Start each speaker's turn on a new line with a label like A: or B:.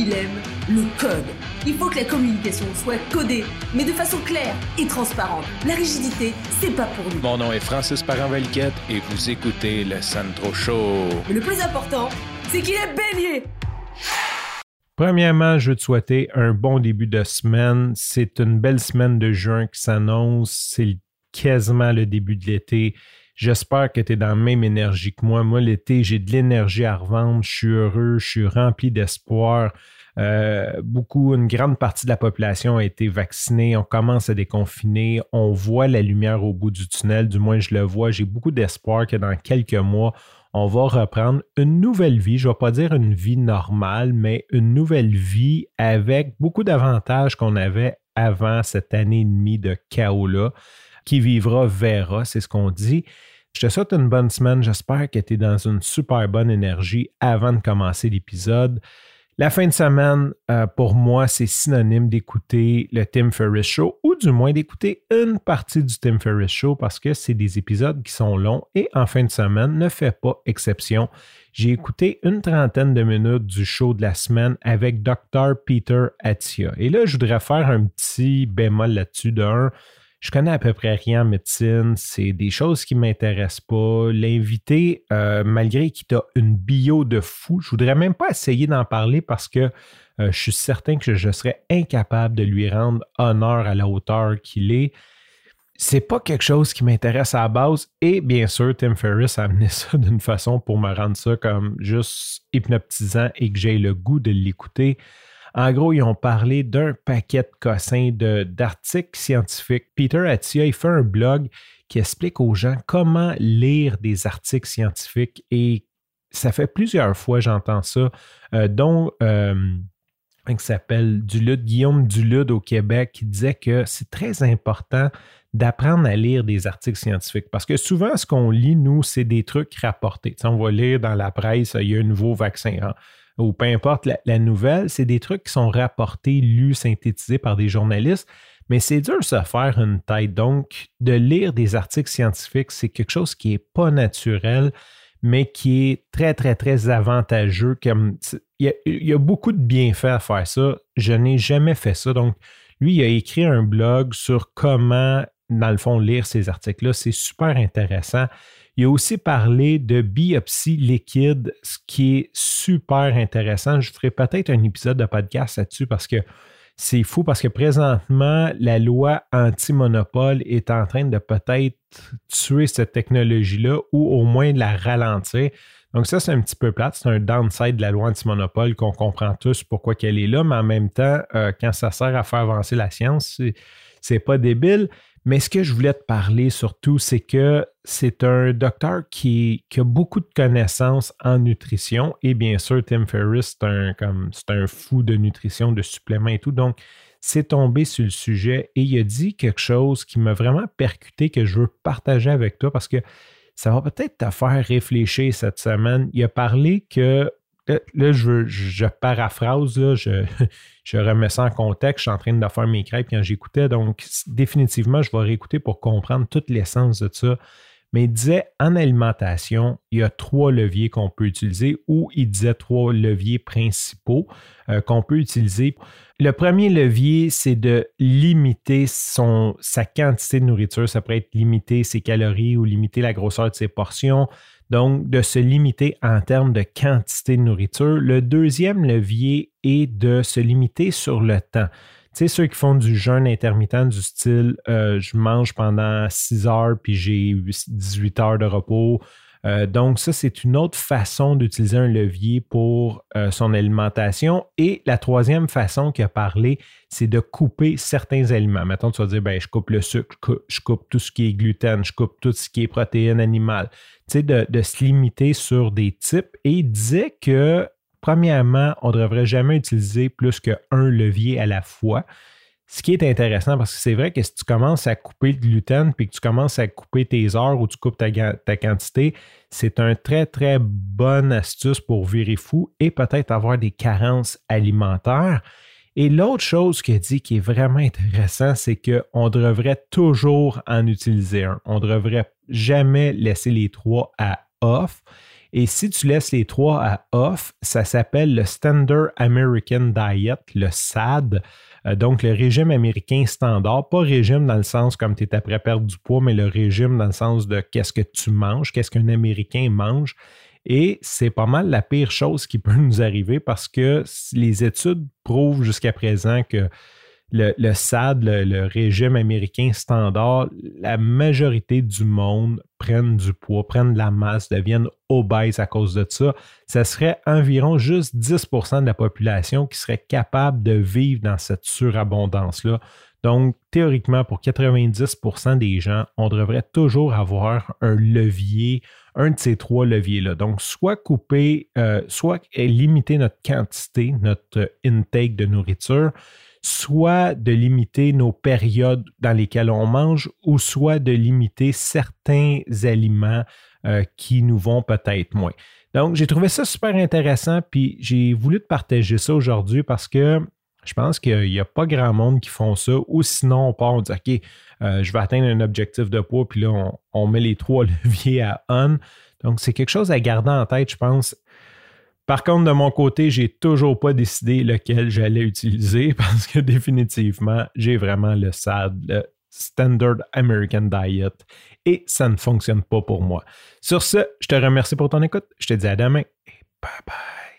A: il aime le code. Il faut que la communication soit codée, mais de façon claire et transparente. La rigidité, c'est pas pour nous.
B: Mon nom est Francis parent et vous écoutez le Sandro Show.
A: Mais le plus important, c'est qu'il est bélier.
C: Premièrement, je veux te souhaiter un bon début de semaine. C'est une belle semaine de juin qui s'annonce. C'est quasiment le début de l'été. J'espère que tu es dans la même énergie que moi. Moi, l'été, j'ai de l'énergie à revendre. Je suis heureux, je suis rempli d'espoir. Euh, beaucoup, une grande partie de la population a été vaccinée. On commence à déconfiner. On voit la lumière au bout du tunnel. Du moins, je le vois. J'ai beaucoup d'espoir que dans quelques mois, on va reprendre une nouvelle vie. Je ne vais pas dire une vie normale, mais une nouvelle vie avec beaucoup d'avantages qu'on avait avant cette année et demie de chaos-là. Qui vivra verra, c'est ce qu'on dit. Je te souhaite une bonne semaine. J'espère que tu es dans une super bonne énergie avant de commencer l'épisode. La fin de semaine, euh, pour moi, c'est synonyme d'écouter le Tim Ferriss Show ou du moins d'écouter une partie du Tim Ferriss Show parce que c'est des épisodes qui sont longs et en fin de semaine ne fait pas exception. J'ai écouté une trentaine de minutes du show de la semaine avec Dr. Peter Attia. Et là, je voudrais faire un petit bémol là-dessus d'un. Je connais à peu près rien en médecine. C'est des choses qui ne m'intéressent pas. L'invité, euh, malgré qu'il a une bio de fou, je voudrais même pas essayer d'en parler parce que euh, je suis certain que je serais incapable de lui rendre honneur à la hauteur qu'il est. C'est pas quelque chose qui m'intéresse à la base. Et bien sûr, Tim Ferriss a amené ça d'une façon pour me rendre ça comme juste hypnotisant et que j'ai le goût de l'écouter. En gros, ils ont parlé d'un paquet de cossins d'articles scientifiques. Peter Attia, il fait un blog qui explique aux gens comment lire des articles scientifiques et ça fait plusieurs fois j'entends ça, euh, dont euh, qui s'appelle Dulude, Guillaume Dulude au Québec, qui disait que c'est très important d'apprendre à lire des articles scientifiques. Parce que souvent, ce qu'on lit, nous, c'est des trucs rapportés. on va lire dans la presse, il y a un nouveau vaccin. Hein ou peu importe la, nouvelle, c'est des trucs qui sont rapportés, lus, synthétisés par des journalistes, mais c'est dur de se faire une tête. Donc, de lire des articles scientifiques, c'est quelque chose qui n'est pas naturel, mais qui est très, très, très avantageux. Il, y a, beaucoup de bienfaits à faire ça. Je n'ai jamais fait ça. Donc, lui, il a écrit un blog sur comment, dans le fond, lire ces articles-là. C'est super intéressant. Il a aussi parlé de biopsie liquide, ce qui est super intéressant. Je ferai peut-être un épisode de podcast là-dessus parce que c'est fou parce que présentement, la loi anti-monopole est en train de peut-être tuer cette technologie-là ou au moins la ralentir. Donc ça, c'est un petit peu plate. C'est un downside de la loi anti-monopole qu'on comprend tous pourquoi qu'elle est là, mais en même temps, euh, quand ça sert à faire avancer la science, c'est pas débile. Mais ce que je voulais te parler surtout, c'est que c'est un docteur qui, a beaucoup de connaissances en nutrition. Et bien sûr, Tim Ferriss, c'est un, fou de nutrition, de suppléments et tout. Donc, c'est tombé sur le sujet et il a dit quelque chose qui m'a vraiment percuté, que je veux partager avec toi parce que ça va peut-être te faire réfléchir cette semaine. Il a parlé que là, je, paraphrase, je, je, remets ça en contexte. Je suis en train de faire mes crêpes quand j'écoutais. Donc, définitivement, je vais réécouter pour comprendre toute l'essence de ça. Mais il disait en alimentation, il y a trois leviers qu'on peut utiliser, ou il disait trois leviers principaux euh, qu'on peut utiliser. Le premier levier, c'est de limiter sa quantité de nourriture. Ça pourrait être limiter ses calories ou limiter la grosseur de ses portions. Donc, de se limiter en termes de quantité de nourriture. Le deuxième levier est de se limiter sur le temps. Tu sais, ceux qui font du jeûne intermittent du style euh, je mange pendant 6 heures puis j'ai 18 heures de repos. Euh, donc, ça, c'est une autre façon d'utiliser un levier pour euh, son alimentation. Et la troisième façon qu'il a parlé, c'est de couper certains aliments. Maintenant, tu vas dire, ben, je coupe le sucre, je coupe tout ce qui est gluten, je coupe tout ce qui est protéines animales de, se limiter sur des types. Et il disait que, premièrement, on ne devrait jamais utiliser plus qu'un levier à la fois. Ce qui est intéressant parce que c'est vrai que si tu commences à couper le gluten puis que tu commences à couper tes heures ou tu coupes ta, quantité, c'est un très, très bonne astuce pour virer fou et peut-être avoir des carences alimentaires. Et l'autre chose qu'il dit qui est vraiment intéressant, c'est qu'on devrait toujours en utiliser un. On ne devrait jamais laisser les trois à off. Et si tu laisses les trois à off, ça s'appelle le Standard American Diet, le SAD. Euh, donc, le régime américain standard, pas régime dans le sens comme tu es après perdre du poids, mais le régime dans le sens de qu'est-ce que tu manges, qu'est-ce qu'un Américain mange. Et c'est pas mal la pire chose qui peut nous arriver parce que les études prouvent jusqu'à présent que le, SAD, le, régime américain standard, la majorité du monde prennent du poids, prennent de la masse, deviennent obèses à cause de ça. Ça serait environ juste 10% de la population qui serait capable de vivre dans cette surabondance-là. Donc, théoriquement, pour 90% des gens, on devrait toujours avoir un levier, un de ces trois leviers-là. Donc, soit couper, euh, soit limiter notre quantité, notre intake de nourriture, soit de limiter nos périodes dans lesquelles on mange ou soit de limiter certains aliments euh, qui nous vont peut-être moins. Donc, j'ai trouvé ça super intéressant, puis j'ai voulu te partager ça aujourd'hui parce que je pense qu'il n'y a pas grand monde qui font ça, ou sinon on part, on dit OK, euh, je vais atteindre un objectif de poids, puis là, on, on met les trois leviers à on. Donc, c'est quelque chose à garder en tête, je pense. Par contre, de mon côté, j'ai toujours pas décidé lequel j'allais utiliser parce que définitivement, j'ai vraiment le SAD, le Standard American Diet, et ça ne fonctionne pas pour moi. Sur ce, je te remercie pour ton écoute. Je te dis à demain et bye bye.